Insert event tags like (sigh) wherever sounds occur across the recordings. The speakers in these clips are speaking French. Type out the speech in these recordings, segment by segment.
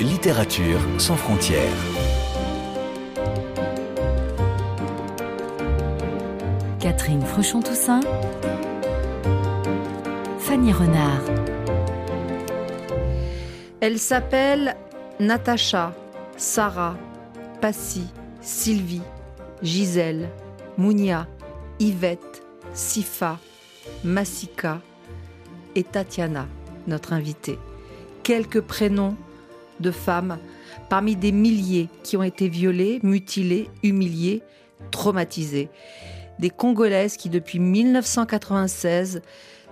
Littérature sans frontières. Catherine Fruchon-Toussaint. Fanny Renard. Elle s'appelle Natacha, Sarah, Passy, Sylvie, Gisèle, Mounia, Yvette, Sifa, Massika et Tatiana, notre invitée. Quelques prénoms de femmes parmi des milliers qui ont été violées, mutilées, humiliées, traumatisées. Des Congolaises qui, depuis 1996,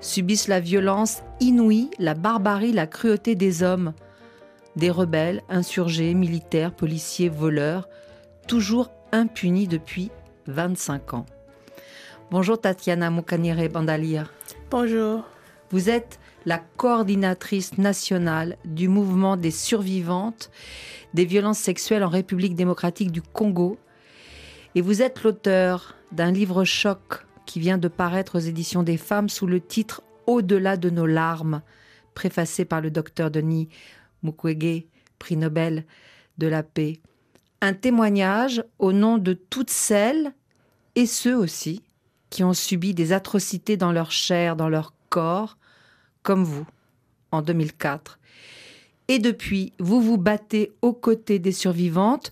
subissent la violence inouïe, la barbarie, la cruauté des hommes. Des rebelles, insurgés, militaires, policiers, voleurs, toujours impunis depuis 25 ans. Bonjour Tatiana Moukanire Bandalia. Bonjour. Vous êtes la coordinatrice nationale du mouvement des survivantes des violences sexuelles en République démocratique du Congo. Et vous êtes l'auteur d'un livre choc qui vient de paraître aux éditions des femmes sous le titre Au-delà de nos larmes, préfacé par le docteur Denis Mukwege, prix Nobel de la paix. Un témoignage au nom de toutes celles et ceux aussi qui ont subi des atrocités dans leur chair, dans leur corps, comme vous, en 2004. Et depuis, vous vous battez aux côtés des survivantes,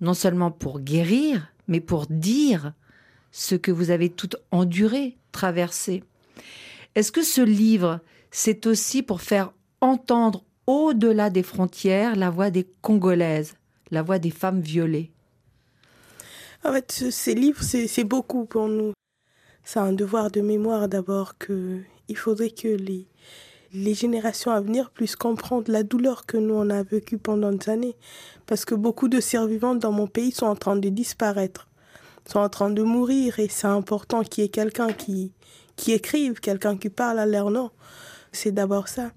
non seulement pour guérir, mais pour dire ce que vous avez tout enduré, traversé. Est-ce que ce livre, c'est aussi pour faire entendre au-delà des frontières la voix des Congolaises, la voix des femmes violées? En fait, ces livres, c'est beaucoup pour nous. C'est un devoir de mémoire d'abord que il faudrait que les, les générations à venir puissent comprendre la douleur que nous on a vécue pendant des années. Parce que beaucoup de survivants dans mon pays sont en train de disparaître, sont en train de mourir et c'est important qu'il y ait quelqu'un qui, qui écrive, quelqu'un qui parle à leur nom. C'est d'abord ça.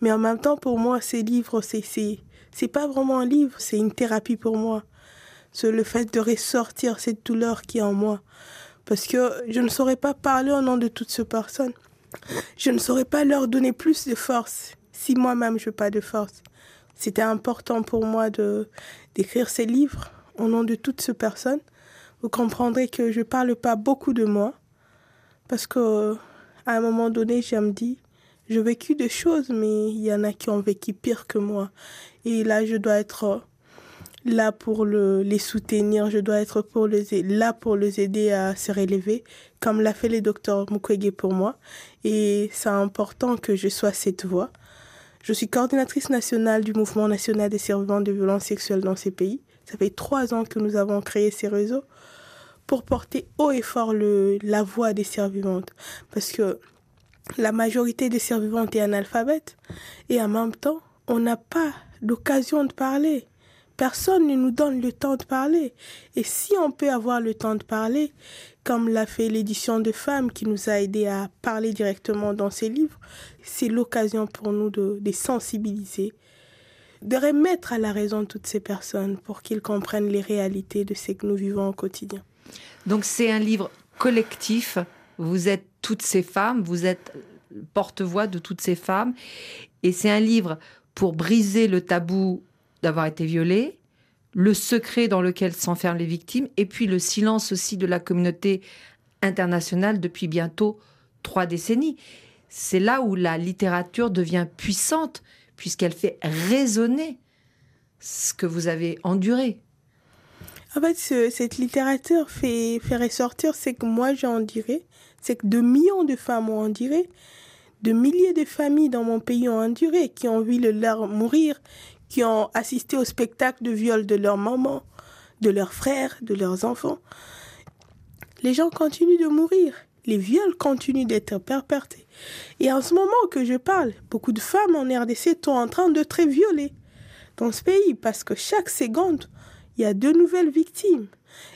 Mais en même temps, pour moi, ces livres, c'est, c'est, c'est pas vraiment un livre, c'est une thérapie pour moi. C'est le fait de ressortir cette douleur qui est en moi. Parce que je ne saurais pas parler au nom de toutes ces personnes. Je ne saurais pas leur donner plus de force si moi-même je n'ai pas de force. C'était important pour moi de d'écrire ces livres au nom de toutes ces personnes. Vous comprendrez que je ne parle pas beaucoup de moi parce que à un moment donné, j'ai me dit, j'ai vécu des choses, mais il y en a qui ont vécu pire que moi. Et là, je dois être là pour le, les soutenir, je dois être pour les, là pour les aider à se relever, comme l'a fait le docteur Mukwege pour moi. Et c'est important que je sois cette voix. Je suis coordinatrice nationale du mouvement national des survivants de violences sexuelles dans ces pays. Ça fait trois ans que nous avons créé ces réseaux pour porter haut et fort le, la voix des survivantes. Parce que la majorité des survivantes est analphabète et en même temps, on n'a pas l'occasion de parler. Personne ne nous donne le temps de parler. Et si on peut avoir le temps de parler, comme l'a fait l'édition de femmes qui nous a aidé à parler directement dans ces livres, c'est l'occasion pour nous de les sensibiliser, de remettre à la raison toutes ces personnes pour qu'ils comprennent les réalités de ce que nous vivons au quotidien. Donc c'est un livre collectif. Vous êtes toutes ces femmes, vous êtes porte-voix de toutes ces femmes. Et c'est un livre pour briser le tabou d'avoir été violée, le secret dans lequel s'enferment les victimes, et puis le silence aussi de la communauté internationale depuis bientôt trois décennies. C'est là où la littérature devient puissante, puisqu'elle fait résonner ce que vous avez enduré. En fait, cette littérature fait, ressortir ce que moi j'ai enduré, c'est que de millions de femmes ont enduré, de milliers de familles dans mon pays ont enduré, qui ont vu leur mourir, qui ont assisté au spectacle de viol de leur maman, de leurs frères, de leurs enfants. Les gens continuent de mourir. Les viols continuent d'être perpétrés. Et en ce moment que je parle, beaucoup de femmes en RDC sont en train d'être violées dans ce pays parce que chaque seconde, il y a de nouvelles victimes.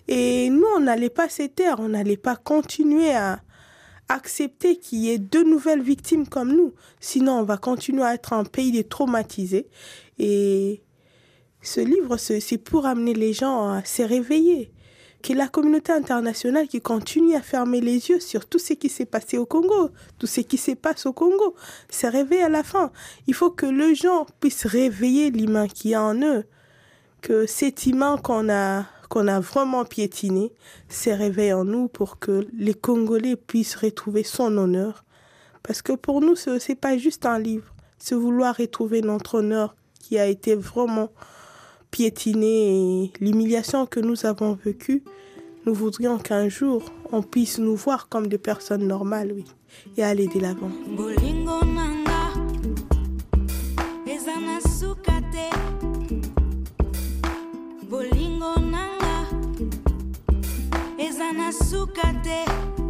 Et nous, on n'allait pas s'éteindre, on n'allait pas continuer à, accepter qu'il y ait de nouvelles victimes comme nous. Sinon, on va continuer à être un pays de traumatisés. Et ce livre, c'est pour amener les gens à se réveiller. que la communauté internationale qui continue à fermer les yeux sur tout ce qui s'est passé au Congo, tout ce qui se passe au Congo, s'est réveillé à la fin. Il faut que les gens puissent réveiller l'humain qui y a en eux, que cet humain qu'on a qu'on a vraiment piétiné se réveille en nous pour que les Congolais puissent retrouver son honneur. Parce que pour nous, ce n'est pas juste un livre, c'est vouloir retrouver notre honneur qui a été vraiment piétiné et l'humiliation que nous avons vécue. Nous voudrions qu'un jour, on puisse nous voir comme des personnes normales, oui, et aller de l'avant. azúcar de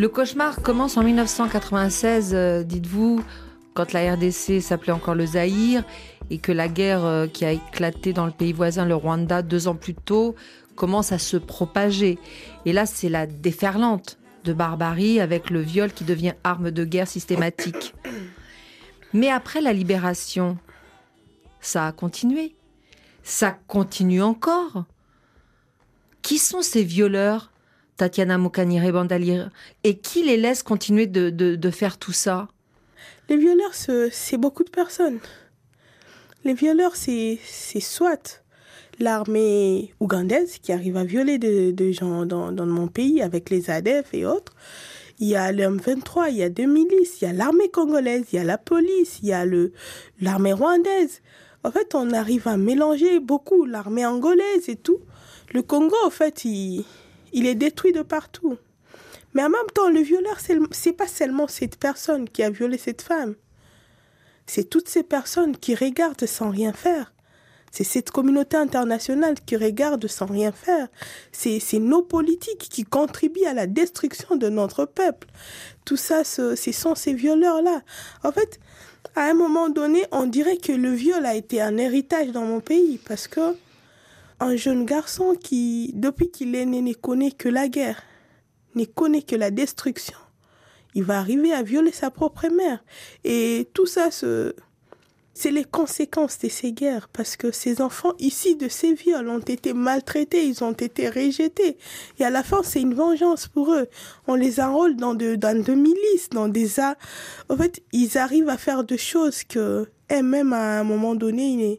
Le cauchemar commence en 1996, euh, dites-vous, quand la RDC s'appelait encore le Zaïre et que la guerre euh, qui a éclaté dans le pays voisin, le Rwanda, deux ans plus tôt, commence à se propager. Et là, c'est la déferlante de barbarie avec le viol qui devient arme de guerre systématique. (coughs) Mais après la libération, ça a continué. Ça continue encore. Qui sont ces violeurs? Tatiana Moukanire Bandalir, et qui les laisse continuer de, faire tout ça? Les violeurs, c'est beaucoup de personnes. Les violeurs, c'est soit l'armée ougandaise qui arrive à violer des gens dans, mon pays avec les ADF et autres. Il y a le M23, il y a deux milices, il y a l'armée congolaise, il y a la police, il y a l'armée rwandaise. En fait, on arrive à mélanger beaucoup l'armée angolaise et tout. Le Congo, en fait, il, il est détruit de partout. Mais en même temps, le violeur, c'est pas seulement cette personne qui a violé cette femme. C'est toutes ces personnes qui regardent sans rien faire. C'est cette communauté internationale qui regarde sans rien faire. C'est nos politiques qui contribuent à la destruction de notre peuple. Tout ça, ce, ce sont ces violeurs-là. En fait, à un moment donné, on dirait que le viol a été un héritage dans mon pays parce que un jeune garçon qui, depuis qu'il est né, ne connaît que la guerre, ne connaît que la destruction. Il va arriver à violer sa propre mère. Et tout ça, c'est les conséquences de ces guerres, parce que ces enfants ici de ces viols ont été maltraités, ils ont été rejetés. Et à la fin, c'est une vengeance pour eux. On les enrôle dans de, dans de milices, dans des... En fait, ils arrivent à faire des choses que, eux-mêmes, à un moment donné, ils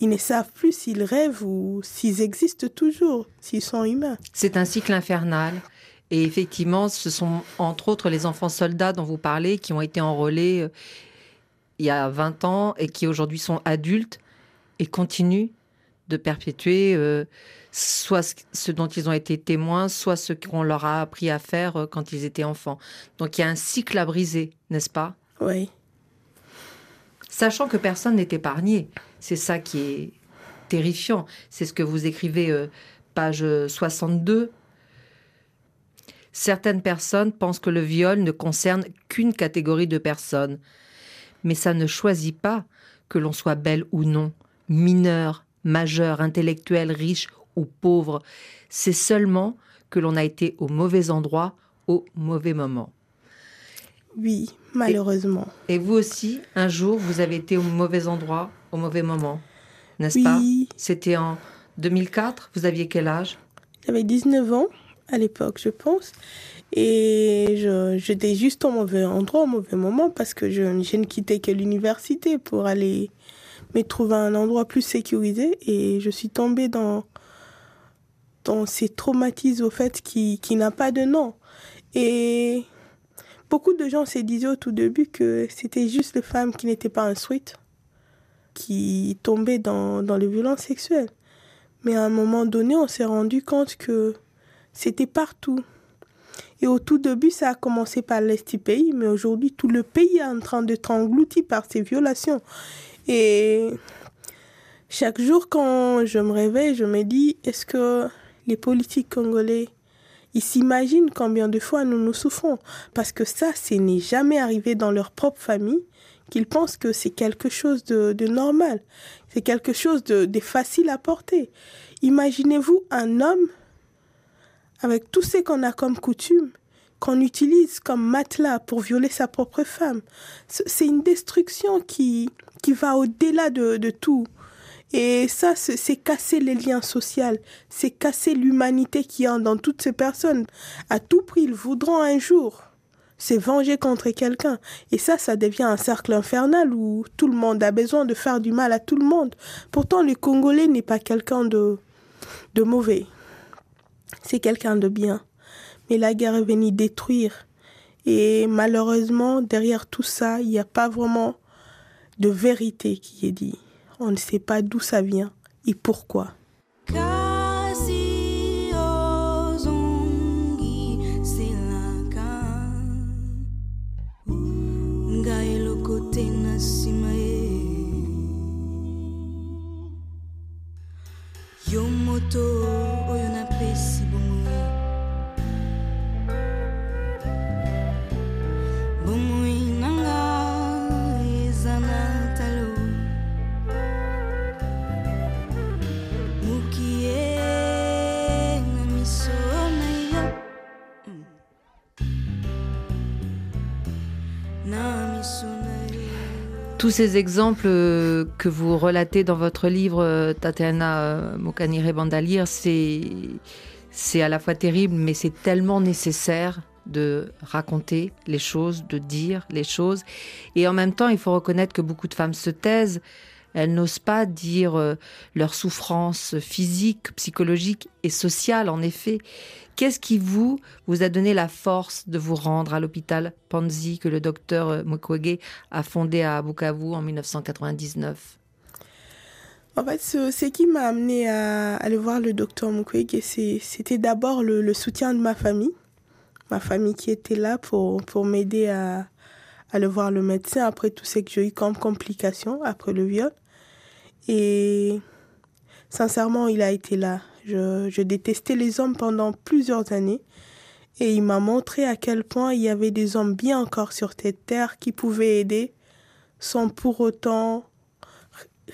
ne savent plus s'ils rêvent ou s'ils existent toujours, s'ils sont humains. C'est un cycle infernal. Et effectivement, ce sont entre autres les enfants soldats dont vous parlez qui ont été enrôlés euh, il y a 20 ans et qui aujourd'hui sont adultes et continuent de perpétuer euh, soit ce dont ils ont été témoins, soit ce qu'on leur a appris à faire euh, quand ils étaient enfants. Donc il y a un cycle à briser, n'est-ce pas? Oui. Sachant que personne n'est épargné. C'est ça qui est terrifiant. C'est ce que vous écrivez, euh, page 62. Certaines personnes pensent que le viol ne concerne qu'une catégorie de personnes. Mais ça ne choisit pas que l'on soit belle ou non, mineur, majeur, intellectuel, riche ou pauvre. C'est seulement que l'on a été au mauvais endroit au mauvais moment. Oui, malheureusement. Et, vous aussi, un jour, vous avez été au mauvais endroit, au mauvais moment, n'est-ce pas C'était en 2004. Vous aviez quel âge? J'avais 19 ans à l'époque, je pense. Et j'étais juste au mauvais endroit, au mauvais moment, parce que je, ne quittais que l'université pour aller me trouver un endroit plus sécurisé. Et je suis tombée dans, dans ces traumatismes, au fait, qui, qui n'a pas de nom. Et Beaucoup de gens se disaient au tout début que c'était juste les femmes qui n'étaient pas instruites, qui tombaient dans, dans les violences sexuelles. Mais à un moment donné, on s'est rendu compte que c'était partout. Et au tout début, ça a commencé par l'Est du pays, mais aujourd'hui, tout le pays est en train d'être englouti par ces violations. Et chaque jour quand je me réveille, je me dis, est-ce que les politiques congolais, ils s'imaginent combien de fois nous nous souffrons Parce que ça, ce n'est jamais arrivé dans leur propre famille qu'ils pensent que c'est quelque chose de, normal, c'est quelque chose de, facile à porter. Imaginez-vous un homme avec tout ce qu'on a comme coutume, qu'on utilise comme matelas pour violer sa propre femme. C'est une destruction qui, qui va au-delà de, de tout. Et ça, c'est casser les liens sociaux, c'est casser l'humanité qui y a dans toutes ces personnes. À tout prix, ils voudront un jour se venger contre quelqu'un. Et ça, ça devient un cercle infernal où tout le monde a besoin de faire du mal à tout le monde. Pourtant, le Congolais n'est pas quelqu'un de, de mauvais. C'est quelqu'un de bien. Mais la guerre est venue détruire. Et malheureusement, derrière tout ça, il n'y a pas vraiment de vérité qui est dit. On ne sait pas d'où ça vient et pourquoi. Tous ces exemples euh, que vous relatez dans votre livre, euh, Tatiana euh, Mokanire Bandalir, c'est, c'est à la fois terrible, mais c'est tellement nécessaire de raconter les choses, de dire les choses. Et en même temps, il faut reconnaître que beaucoup de femmes se taisent. Elles n'osent pas dire leur souffrance physique, psychologique et sociale, en effet. Qu'est-ce qui vous, vous a donné la force de vous rendre à l'hôpital Panzi que le docteur euh, Mukwege a fondé à Bukavu en 1999 en fait, ce, qui m'a amené à aller voir le docteur Mukwege, c'était d'abord le, soutien de ma famille. Ma famille qui était là pour, pour m'aider à, aller voir le médecin après tout ce que j'ai eu comme complications après le viol. Et sincèrement, il a été là. Je, détestais les hommes pendant plusieurs années et il m'a montré à quel point il y avait des hommes bien encore sur cette terre qui pouvaient aider sans pour autant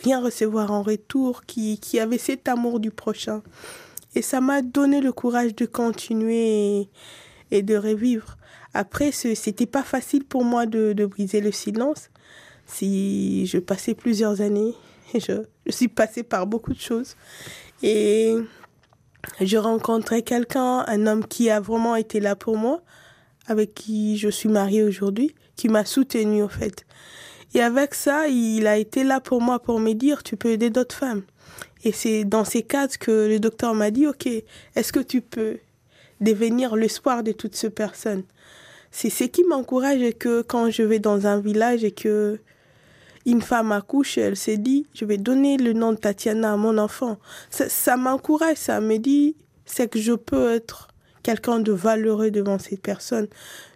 rien recevoir en retour, qui, qui avaient cet amour du prochain. Et ça m'a donné le courage de continuer et, de revivre. Après, ce n'était pas facile pour moi de, briser le silence. Si je passais plusieurs années, (laughs) je, je suis passée par beaucoup de choses. Et je rencontrais quelqu'un, un homme qui a vraiment été là pour moi, avec qui je suis mariée aujourd'hui, qui m'a soutenue au fait. Et avec ça, il a été là pour moi pour me dire, tu peux aider d'autres femmes. Et c'est dans ces cas que le docteur m'a dit, OK, est-ce que tu peux devenir l'espoir de toutes ces personnes C'est ce qui m'encourage que quand je vais dans un village et que une femme accouche, elle s'est dit, je vais donner le nom de Tatiana à mon enfant. Ça, m'encourage, ça me dit, c'est que je peux être quelqu'un de valeureux devant cette personne.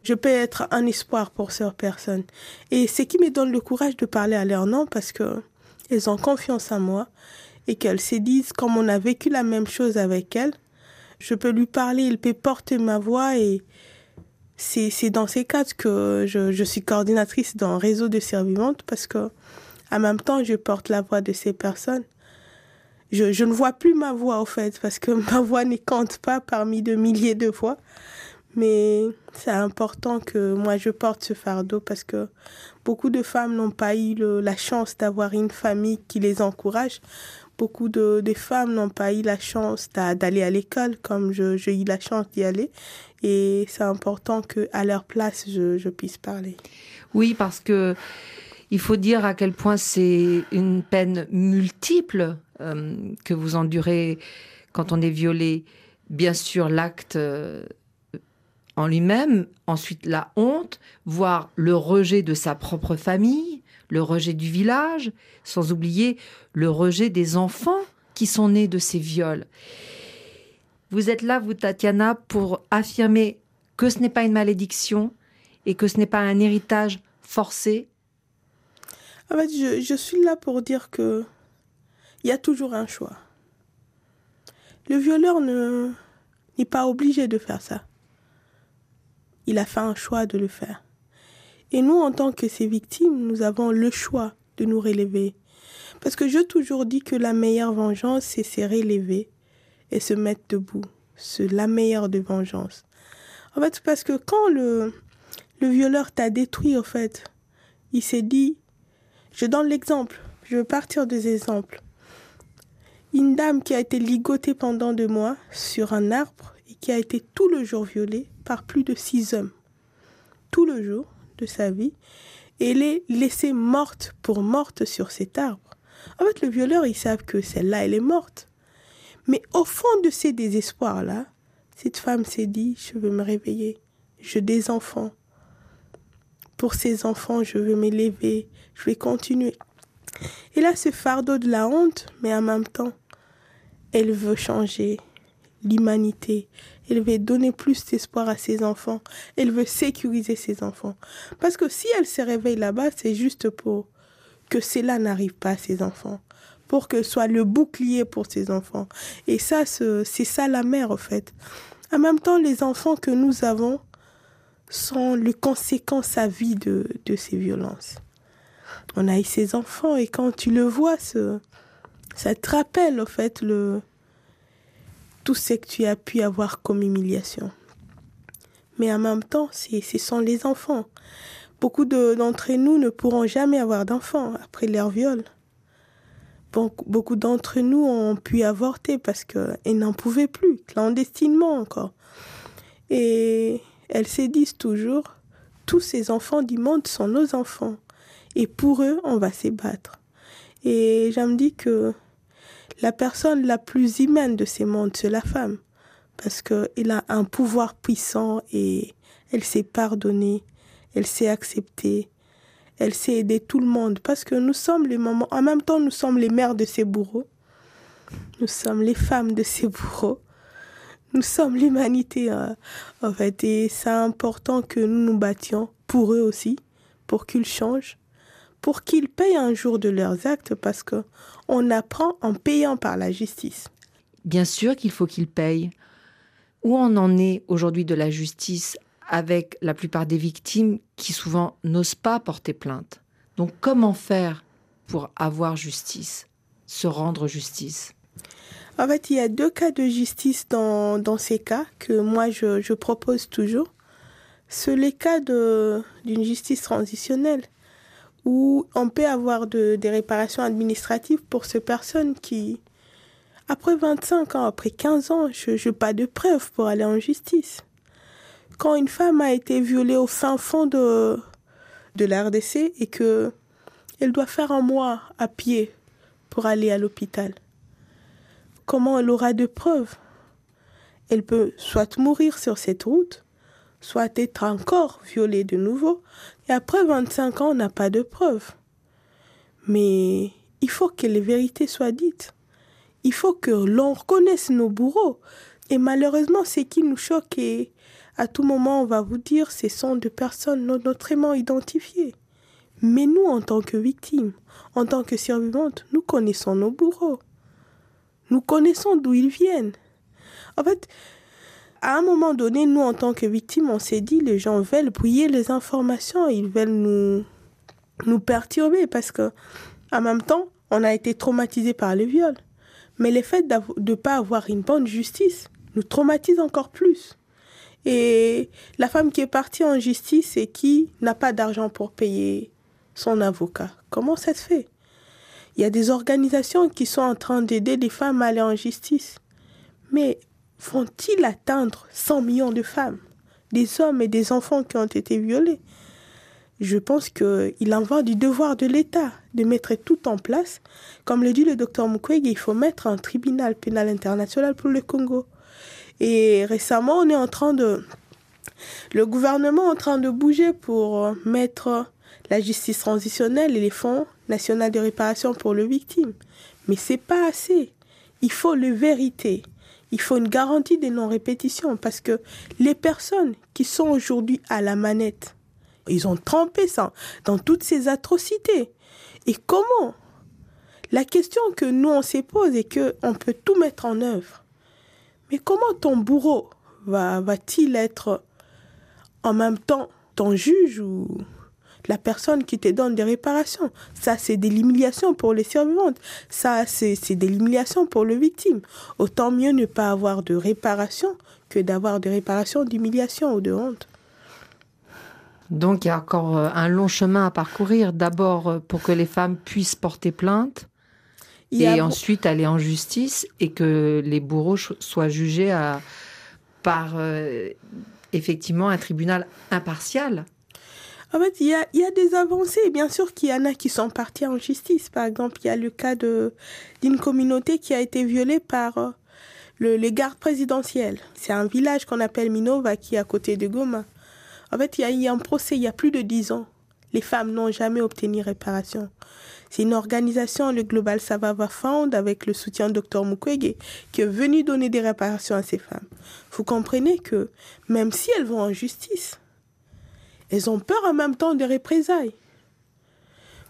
Je peux être un espoir pour cette personne. Et ce qui me donne le courage de parler à leur nom parce que elles ont confiance en moi et qu'elles se disent, comme on a vécu la même chose avec elles, je peux lui parler, il peut porter ma voix et c'est dans ces cas que je, je, suis coordinatrice d'un réseau de survivantes parce que en même temps je porte la voix de ces personnes. Je, je ne vois plus ma voix au fait parce que (laughs) ma voix ne compte pas parmi de milliers de voix. Mais c'est important que moi je porte ce fardeau parce que beaucoup de femmes n'ont pas eu la chance d'avoir une famille qui les encourage. Beaucoup de, de femmes n'ont pas eu la chance d'aller à l'école comme j'ai eu la chance d'y aller. Et c'est important qu'à leur place, je, je puisse parler. Oui, parce que il faut dire à quel point c'est une peine multiple euh, que vous endurez quand on est violé. Bien sûr, l'acte euh, en lui-même, ensuite la honte, voire le rejet de sa propre famille, le rejet du village, sans oublier le rejet des enfants qui sont nés de ces viols. Vous êtes là, vous, Tatiana, pour affirmer que ce n'est pas une malédiction et que ce n'est pas un héritage forcé En fait, je, suis là pour dire que il y a toujours un choix. Le violeur ne n'est pas obligé de faire ça. Il a fait un choix de le faire. Et nous, en tant que ses victimes, nous avons le choix de nous relever. Parce que je toujours dis que la meilleure vengeance, c'est se relever et se mettre debout. C'est la meilleure des vengeances. En fait, parce que quand le, le violeur t'a détruit, en fait, il s'est dit, je donne l'exemple, je veux partir des exemples. Une dame qui a été ligotée pendant deux mois sur un arbre et qui a été tout le jour violée par plus de six hommes. Tout le jour de sa vie. Et elle est laissée morte pour morte sur cet arbre. En fait, le violeur, ils savent que celle-là, elle est morte. Mais au fond de ces désespoirs-là, cette femme s'est dit, je veux me réveiller. Je des enfants. Pour ces enfants, je veux m'élever. Je vais continuer. Et là, ce fardeau de la honte, mais en même temps, elle veut changer l'humanité. Elle veut donner plus d'espoir à ses enfants. Elle veut sécuriser ses enfants. Parce que si elle se réveille là-bas, c'est juste pour que cela n'arrive pas à ses enfants. Pour que soit le bouclier pour ses enfants. Et ça, c'est ça la mère, en fait. En même temps, les enfants que nous avons sont les conséquences à vie de, ces violences. On a eu ces enfants et quand tu le vois, ça te rappelle, en fait, tout ce que tu as pu avoir comme humiliation. Mais en même temps, ce sont les enfants. Beaucoup d'entre nous ne pourront jamais avoir d'enfants après leur viol. Beaucoup d'entre nous ont pu avorter parce qu'elles n'en pouvaient plus, clandestinement encore. Et elles se disent toujours, tous ces enfants du monde sont nos enfants. Et pour eux, on va se battre. Et je me dis que la personne la plus humaine de ces mondes, c'est la femme. Parce qu'elle a un pouvoir puissant et elle sait pardonner, elle sait accepter, elle sait aider tout le monde. Parce que nous sommes les mamans, en même temps, nous sommes les mères de ces bourreaux. Nous sommes les femmes de ces bourreaux. Nous sommes l'humanité, hein, en fait. Et c'est important que nous nous battions pour eux aussi, pour qu'ils changent pour qu'ils payent un jour de leurs actes parce que on apprend en payant par la justice. Bien sûr qu'il faut qu'ils payent. Où on en est aujourd'hui de la justice avec la plupart des victimes qui souvent n'osent pas porter plainte. Donc comment faire pour avoir justice, se rendre justice? En fait, il y a deux cas de justice dans, dans ces cas que moi je, propose toujours. C'est les cas d'une justice transitionnelle où on peut avoir de, des réparations administratives pour ces personnes qui, après 25 ans, après 15 ans, je n'ai pas de preuves pour aller en justice. Quand une femme a été violée au fin fond de, de la et que elle doit faire un mois à pied pour aller à l'hôpital, comment elle aura de preuves? Elle peut soit mourir sur cette route, soit être encore violée de nouveau, et après 25 ans, on n'a pas de preuves. Mais il faut que les vérités soient dites. Il faut que l'on reconnaisse nos bourreaux. Et malheureusement, ce qui nous choque, et à tout moment, on va vous dire, ce sont des personnes non identifiées. Mais nous, en tant que victimes, en tant que survivantes, nous connaissons nos bourreaux. Nous connaissons d'où ils viennent. En fait, à un moment donné, nous, en tant que victimes, on s'est dit, les gens veulent brouiller les informations, ils veulent nous, nous perturber parce que, en même temps, on a été traumatisé par le viol. Mais le fait de ne pas avoir une bonne justice nous traumatise encore plus. Et la femme qui est partie en justice et qui n'a pas d'argent pour payer son avocat, comment ça se fait? Il y a des organisations qui sont en train d'aider les femmes à aller en justice. Mais vont-ils atteindre 100 millions de femmes, des hommes et des enfants qui ont été violés? Je pense qu'il en va du devoir de l'État de mettre tout en place. Comme le dit le docteur Mukwege, il faut mettre un tribunal pénal international pour le Congo. Et récemment, on est en train de... Le gouvernement est en train de bouger pour mettre la justice transitionnelle et les fonds nationaux de réparation pour les victimes. Mais c'est pas assez. Il faut le vérité il faut une garantie de non-répétition parce que les personnes qui sont aujourd'hui à la manette, ils ont trempé ça dans toutes ces atrocités. Et comment? La question que nous on se pose est que on peut tout mettre en œuvre. Mais comment ton bourreau va va-t-il être en même temps ton juge ou la personne qui te donne des réparations? Ça, c'est des l'humiliation pour les survivantes. Ça, c'est des l'humiliation pour le victime. Autant mieux ne pas avoir de réparation que d'avoir des réparations d'humiliation ou de honte. Donc il y a encore euh, un long chemin à parcourir. D'abord euh, pour que les femmes puissent porter plainte et ensuite aller en justice et que les bourreaux soient jugés à, par euh, effectivement un tribunal impartial. En fait, il y a, y a, des avancées. Bien sûr qu'il y en a qui sont partis en justice. Par exemple, il y a le cas d'une communauté qui a été violée par le, les gardes présidentiels. C'est un village qu'on appelle Minova qui est à côté de Goma. En fait, il y a eu un procès il y a plus de dix ans. Les femmes n'ont jamais obtenu réparation. C'est une organisation, le Global Savava Fund, avec le soutien de Dr Mukwege, qui est venu donner des réparations à ces femmes. Vous comprenez que même si elles vont en justice, elles ont peur en même temps des représailles.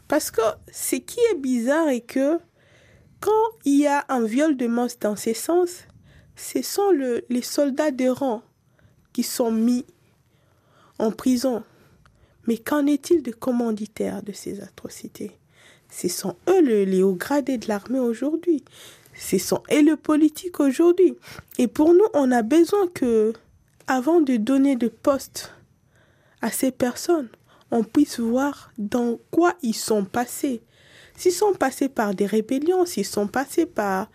Parce que ce qui est bizarre est que quand il y a un viol de masse dans ces sens, ce sont les soldats de rang qui sont mis en prison. Mais qu'en est-il des commanditaires de ces atrocités? Ce sont eux les hauts gradés de l'armée aujourd'hui. Ce sont eux le politique aujourd'hui. Et pour nous, on a besoin que, avant de donner de postes à ces personnes, on puisse voir dans quoi ils sont passés. S'ils sont passés par des rébellions, s'ils sont passés par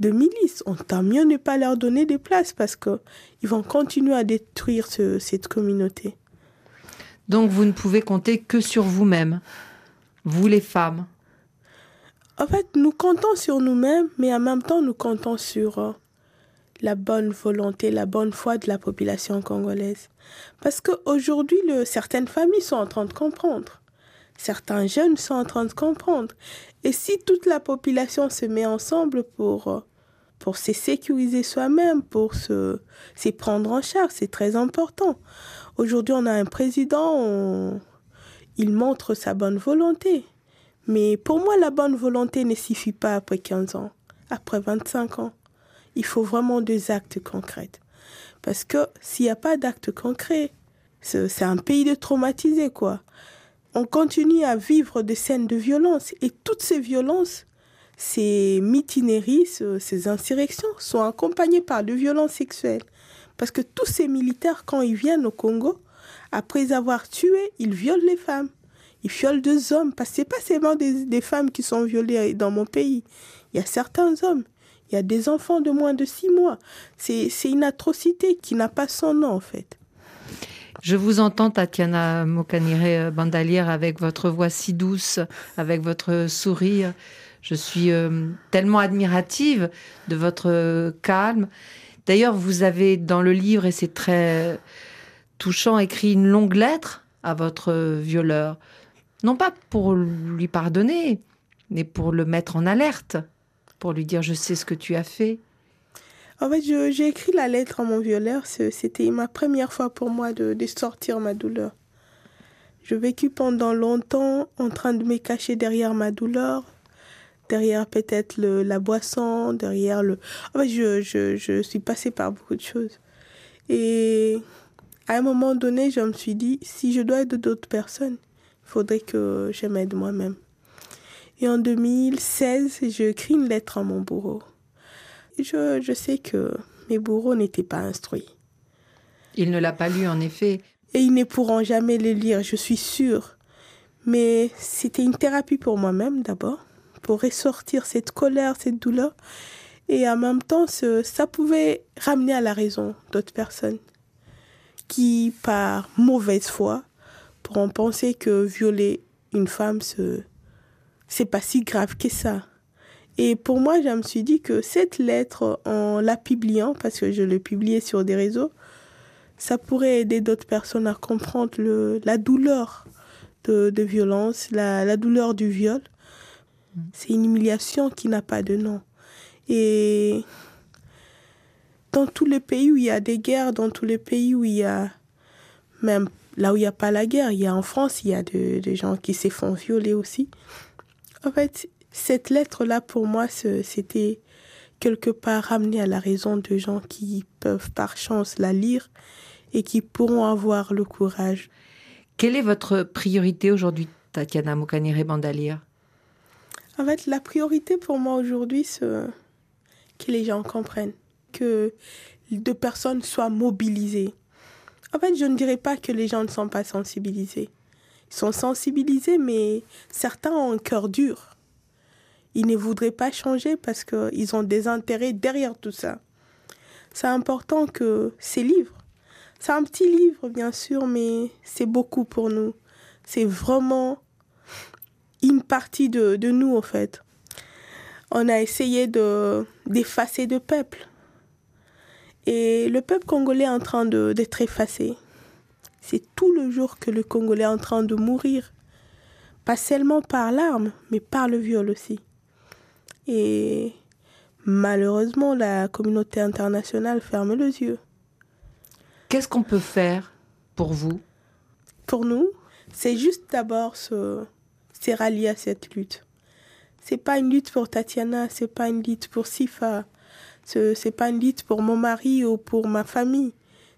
de milices, on tant mieux ne pas leur donner des places parce qu'ils vont continuer à détruire cette communauté. Donc vous ne pouvez compter que sur vous-même, vous les femmes. En fait, nous comptons sur nous-mêmes, mais en même temps, nous comptons sur euh, la bonne volonté, la bonne foi de la population congolaise. Parce qu'aujourd'hui, certaines familles sont en train de comprendre. Certains jeunes sont en train de comprendre. Et si toute la population se met ensemble pour, euh, pour se sécuriser soi-même, pour se, se prendre en charge, c'est très important. Aujourd'hui, on a un président, il montre sa bonne volonté. Mais pour moi, la bonne volonté ne suffit pas après 15 ans, après 25 ans. Il faut vraiment des actes concrets. Parce que s'il n'y a pas d'actes concrets, c'est un pays de traumatisés, quoi. On continue à vivre des scènes de violence et toutes ces violences, ces mutineries, ces insurrections sont accompagnées par de violences sexuelles. Parce que tous ces militaires, quand ils viennent au Congo, après avoir tué, ils violent les femmes. Ils violent deux hommes. Parce que ce n'est pas seulement des, femmes qui sont violées dans mon pays. Il y a certains hommes. Il y a des enfants de moins de six mois. C'est une atrocité qui n'a pas son nom, en fait. Je vous entends, Tatiana Mokanire Bandalière, avec votre voix si douce, avec votre sourire. Je suis euh, tellement admirative de votre calme D'ailleurs, vous avez dans le livre, et c'est très touchant, écrit une longue lettre à votre violeur. Non pas pour lui pardonner, mais pour le mettre en alerte, pour lui dire je sais ce que tu as fait. En fait, j'ai écrit la lettre à mon violeur. C'était ma première fois pour moi de, sortir ma douleur. Je vécu pendant longtemps en train de me cacher derrière ma douleur, derrière peut-être la boisson, derrière le... je, je, je suis passée par beaucoup de choses. Et à un moment donné, je me suis dit, si je dois aider d'autres personnes, faudrait que je m'aide moi-même. Et en 2016, j'écris une lettre à mon bourreau. Je, je sais que mes bourreaux n'étaient pas instruits. Il ne l'a pas lu, en effet. Et ils ne pourront jamais le lire, je suis sûre. Mais c'était une thérapie pour moi-même d'abord pour ressortir cette colère, cette douleur. Et en même temps, ça pouvait ramener à la raison d'autres personnes qui, par mauvaise foi, pourront penser que violer une femme, ce c'est pas si grave que ça. Et pour moi, je me suis dit que cette lettre, en la publiant, parce que je l'ai publiée sur des réseaux, ça pourrait aider d'autres personnes à comprendre le, la douleur de, de violence, la, la douleur du viol. C'est une humiliation qui n'a pas de nom. Et dans tous les pays où il y a des guerres, dans tous les pays où il y a, même là où il n'y a pas la guerre, il y a en France, il y a des gens qui se font violer aussi. En fait, cette lettre-là, pour moi, c'était quelque part ramener à la raison de gens qui peuvent par chance la lire et qui pourront avoir le courage. Quelle est votre priorité aujourd'hui, Tatiana Mokanire Bandalir En fait, la priorité pour moi aujourd'hui, c'est que les gens comprennent, que deux personnes soient mobilisées. En fait, je ne dirais pas que les gens ne sont pas sensibilisés. Ils sont sensibilisés, mais certains ont un cœur dur. Ils ne voudraient pas changer parce qu'ils ont des intérêts derrière tout ça. C'est important que ces livres, c'est un petit livre bien sûr, mais c'est beaucoup pour nous. C'est vraiment une partie de, de nous en fait. On a essayé de d'effacer le peuple. Et le peuple congolais est en train d'être effacé. C'est tout le jour que le Congolais est en train de mourir. Pas seulement par l'arme, mais par le viol aussi. Et malheureusement, la communauté internationale ferme les yeux. Qu'est-ce qu'on peut faire pour vous? Pour nous, c'est juste d'abord se, se rallier à cette lutte. C'est pas une lutte pour Tatiana, c'est pas une lutte pour Sifa, c'est pas une lutte pour mon mari ou pour ma famille.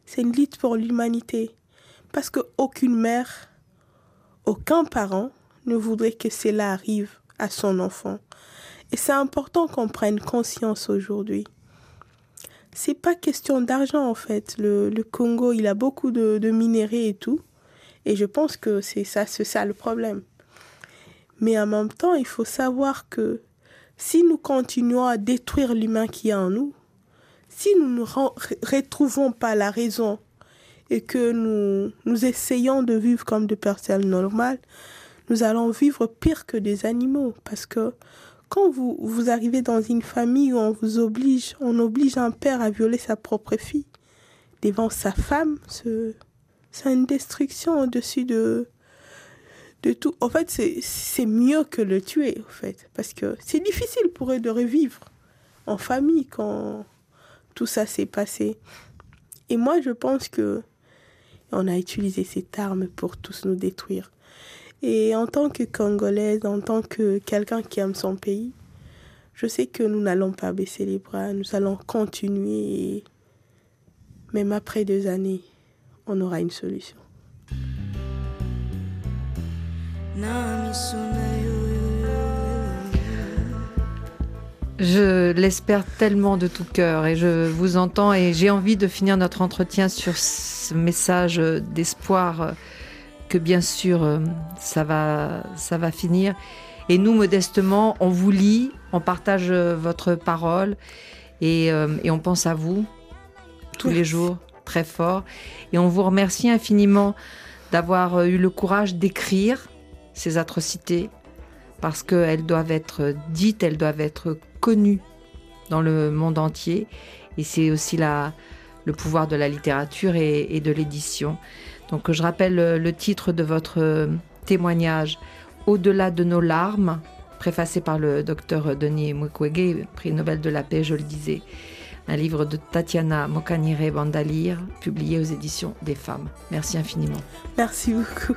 C'est une lutte pour l'humanité. Parce qu'aucune mère, aucun parent ne voudrait que cela arrive à son enfant. Et c'est important qu'on prenne conscience aujourd'hui. C'est pas question d'argent en fait. Le, Congo, il a beaucoup de, de minéraux et tout. Et je pense que c'est ça, c'est ça le problème. Mais en même temps, il faut savoir que si nous continuons à détruire l'humain qui est en nous, si nous ne retrouvons pas la raison et que nous, nous essayons de vivre comme des personnes normales, nous allons vivre pire que des animaux. Parce que quand vous, vous arrivez dans une famille où on vous oblige, on oblige un père à violer sa propre fille devant sa femme, c'est une destruction au-dessus de, de tout. En fait, c'est mieux que le tuer, en fait. Parce que c'est difficile pour eux de revivre en famille quand tout ça s'est passé. Et moi, je pense que on a utilisé cette arme pour tous nous détruire. Et en tant que Congolaise, en tant que quelqu'un qui aime son pays, je sais que nous n'allons pas baisser les bras, nous allons continuer. même après deux années, on aura une solution. Je l'espère tellement de tout cœur et je vous entends et j'ai envie de finir notre entretien sur ce message d'espoir que bien sûr ça va, ça va finir. Et nous, modestement, on vous lit, on partage votre parole et, euh, et on pense à vous tous les jours très fort. Et on vous remercie infiniment d'avoir eu le courage d'écrire ces atrocités parce qu'elles doivent être dites, elles doivent être connu dans le monde entier. Et c'est aussi le pouvoir de la littérature et, de l'édition. Donc je rappelle le, titre de votre témoignage, Au-delà de nos larmes, préfacé par le docteur Denis Mukwege, prix Nobel de la paix, je le disais. Un livre de Tatiana Mokanire Bandalir, publié aux éditions des femmes. Merci infiniment. Merci beaucoup.